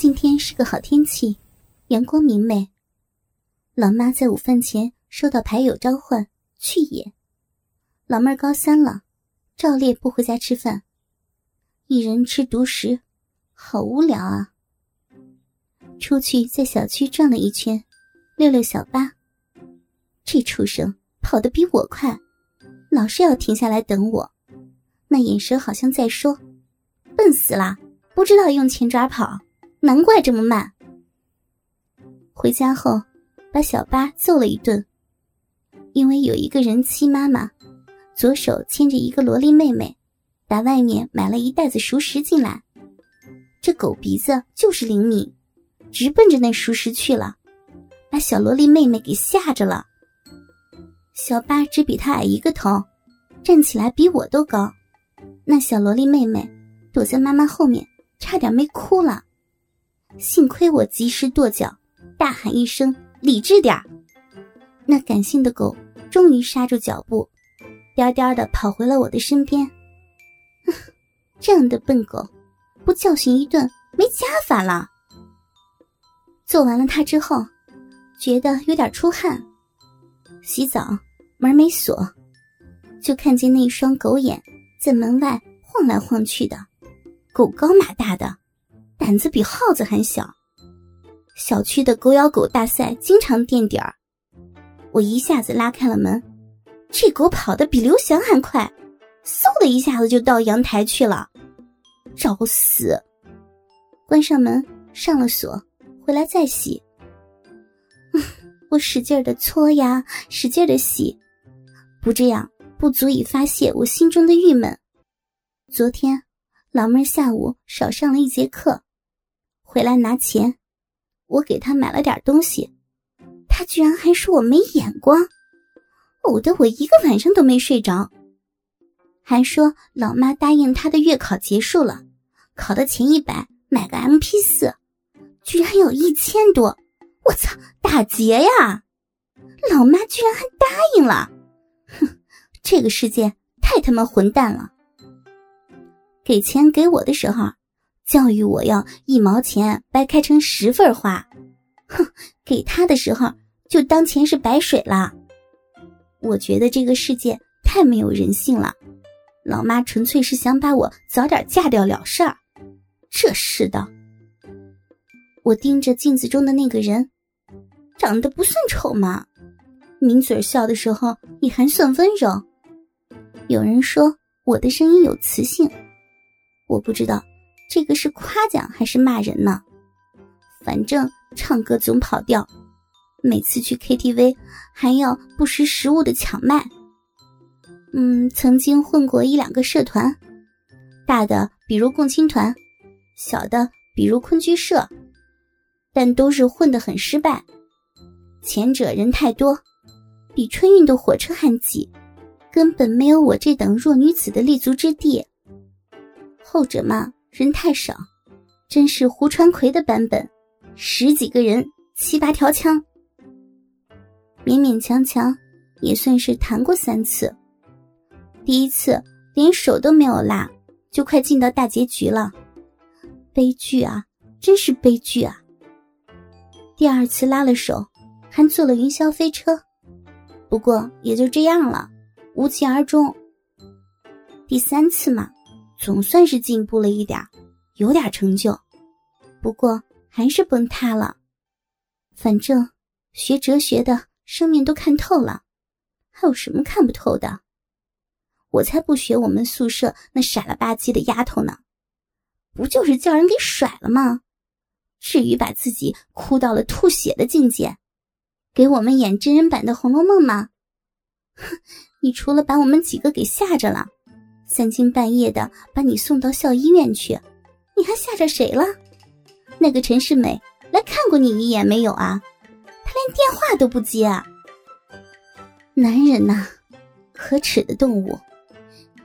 今天是个好天气，阳光明媚。老妈在午饭前收到牌友召唤去也，老妹儿高三了，照例不回家吃饭，一人吃独食，好无聊啊。出去在小区转了一圈，溜溜小巴。这畜生跑得比我快，老是要停下来等我，那眼神好像在说：“笨死了，不知道用前爪跑。”难怪这么慢。回家后，把小八揍了一顿，因为有一个人妻妈妈，左手牵着一个萝莉妹妹，打外面买了一袋子熟食进来。这狗鼻子就是灵敏，直奔着那熟食去了，把小萝莉妹妹给吓着了。小八只比他矮一个头，站起来比我都高。那小萝莉妹妹躲在妈妈后面，差点没哭了。幸亏我及时跺脚，大喊一声“理智点那感性的狗终于刹住脚步，颠颠的跑回了我的身边。这样的笨狗，不教训一顿没家法了。做完了它之后，觉得有点出汗，洗澡门没锁，就看见那双狗眼在门外晃来晃去的，狗高马大的。胆子比耗子还小，小区的狗咬狗大赛经常垫底儿。我一下子拉开了门，这狗跑得比刘翔还快，嗖的一下子就到阳台去了，找死！关上门，上了锁，回来再洗。我使劲的搓呀，使劲的洗，不这样不足以发泄我心中的郁闷。昨天，老妹儿下午少上了一节课。回来拿钱，我给他买了点东西，他居然还说我没眼光，呕得我一个晚上都没睡着。还说老妈答应他的月考结束了，考的前一百买个 M P 四，居然有一千多，我操，打劫呀！老妈居然还答应了，哼，这个世界太他妈混蛋了。给钱给我的时候。教育我要一毛钱掰开成十份花，哼！给他的时候就当钱是白水了。我觉得这个世界太没有人性了。老妈纯粹是想把我早点嫁掉了事儿。这世道。我盯着镜子中的那个人，长得不算丑嘛，抿嘴笑的时候也还算温柔。有人说我的声音有磁性，我不知道。这个是夸奖还是骂人呢？反正唱歌总跑调，每次去 KTV 还要不识时务的抢麦。嗯，曾经混过一两个社团，大的比如共青团，小的比如昆居社，但都是混得很失败。前者人太多，比春运的火车还挤，根本没有我这等弱女子的立足之地。后者嘛。人太少，真是胡传魁的版本，十几个人，七八条枪，勉勉强强也算是谈过三次。第一次连手都没有拉，就快进到大结局了，悲剧啊，真是悲剧啊！第二次拉了手，还坐了云霄飞车，不过也就这样了，无疾而终。第三次嘛。总算是进步了一点有点成就，不过还是崩塌了。反正学哲学的生命都看透了，还有什么看不透的？我才不学我们宿舍那傻了吧唧的丫头呢，不就是叫人给甩了吗？至于把自己哭到了吐血的境界，给我们演真人版的《红楼梦》吗？哼，你除了把我们几个给吓着了。三更半夜的把你送到校医院去，你还吓着谁了？那个陈世美来看过你一眼没有啊？他连电话都不接啊！男人呐，可耻的动物，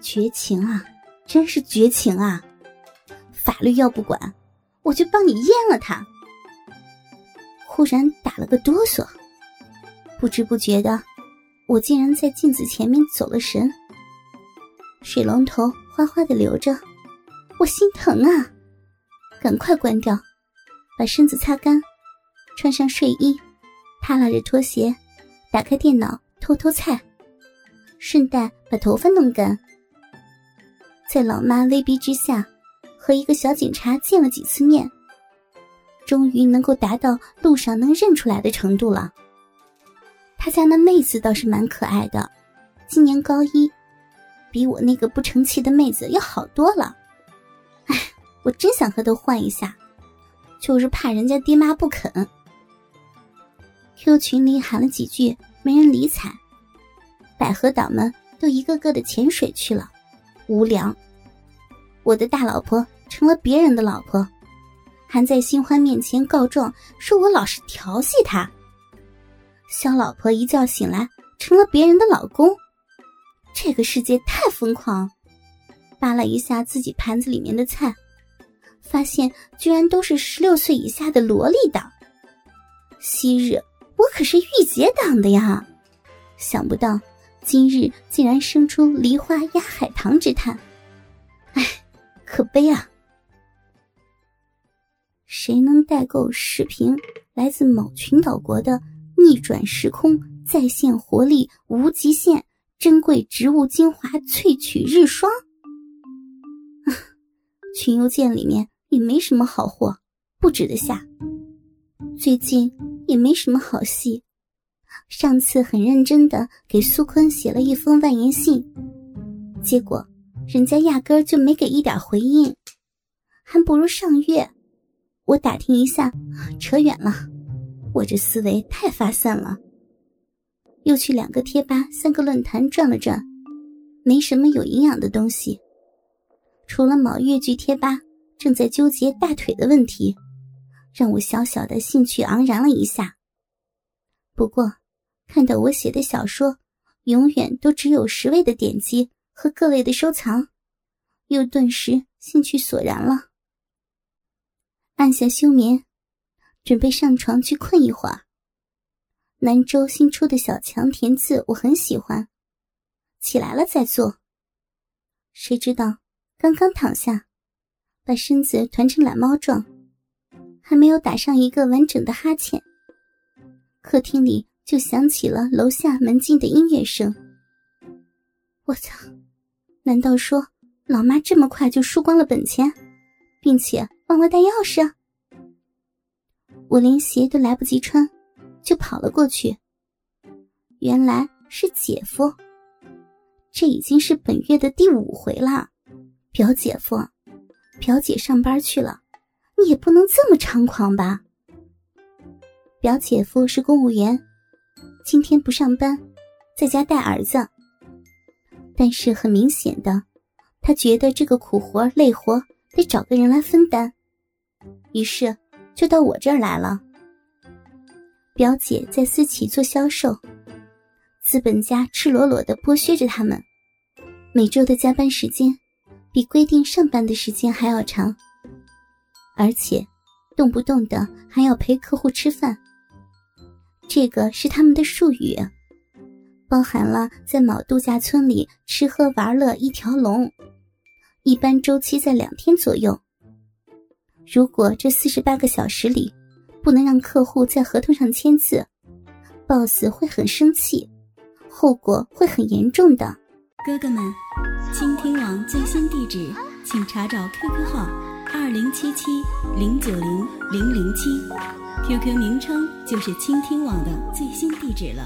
绝情啊，真是绝情啊！法律要不管，我就帮你阉了他。忽然打了个哆嗦，不知不觉的，我竟然在镜子前面走了神。水龙头哗哗的流着，我心疼啊！赶快关掉，把身子擦干，穿上睡衣，踏拉着拖鞋，打开电脑偷偷菜，顺带把头发弄干。在老妈威逼之下，和一个小警察见了几次面，终于能够达到路上能认出来的程度了。他家那妹子倒是蛮可爱的，今年高一，比我那个不成器的妹子要好多了。哎，我真想和她换一下。就是怕人家爹妈不肯。Q 群里喊了几句，没人理睬，百合党们都一个个的潜水去了，无聊。我的大老婆成了别人的老婆，还在新欢面前告状，说我老是调戏她。小老婆一觉醒来成了别人的老公，这个世界太疯狂。扒拉一下自己盘子里面的菜。发现居然都是十六岁以下的萝莉党。昔日我可是御姐党的呀，想不到今日竟然生出梨花压海棠之叹，唉，可悲啊！谁能代购十瓶来自某群岛国的逆转时空再现活力无极限珍贵植物精华萃取日霜？群邮件里面。也没什么好货，不值得下。最近也没什么好戏。上次很认真的给苏坤写了一封万言信，结果人家压根儿就没给一点回应，还不如上月。我打听一下，扯远了。我这思维太发散了。又去两个贴吧、三个论坛转了转，没什么有营养的东西，除了某越剧贴吧。正在纠结大腿的问题，让我小小的兴趣盎然了一下。不过，看到我写的小说永远都只有十位的点击和各位的收藏，又顿时兴趣索然了。按下休眠，准备上床去困一会儿。南州新出的小强填字我很喜欢，起来了再做。谁知道刚刚躺下。把身子团成懒猫状，还没有打上一个完整的哈欠，客厅里就响起了楼下门禁的音乐声。我操！难道说老妈这么快就输光了本钱，并且忘了带钥匙？我连鞋都来不及穿，就跑了过去。原来是姐夫，这已经是本月的第五回了，表姐夫。表姐上班去了，你也不能这么猖狂吧？表姐夫是公务员，今天不上班，在家带儿子。但是很明显的，他觉得这个苦活累活得找个人来分担，于是就到我这儿来了。表姐在私企做销售，资本家赤裸裸的剥削着他们，每周的加班时间。比规定上班的时间还要长，而且动不动的还要陪客户吃饭。这个是他们的术语，包含了在某度假村里吃喝玩乐一条龙，一般周期在两天左右。如果这四十八个小时里不能让客户在合同上签字，boss 会很生气，后果会很严重的。哥哥们。倾听网最新地址，请查找 QQ 号二零七七零九零零零七，QQ 名称就是倾听网的最新地址了。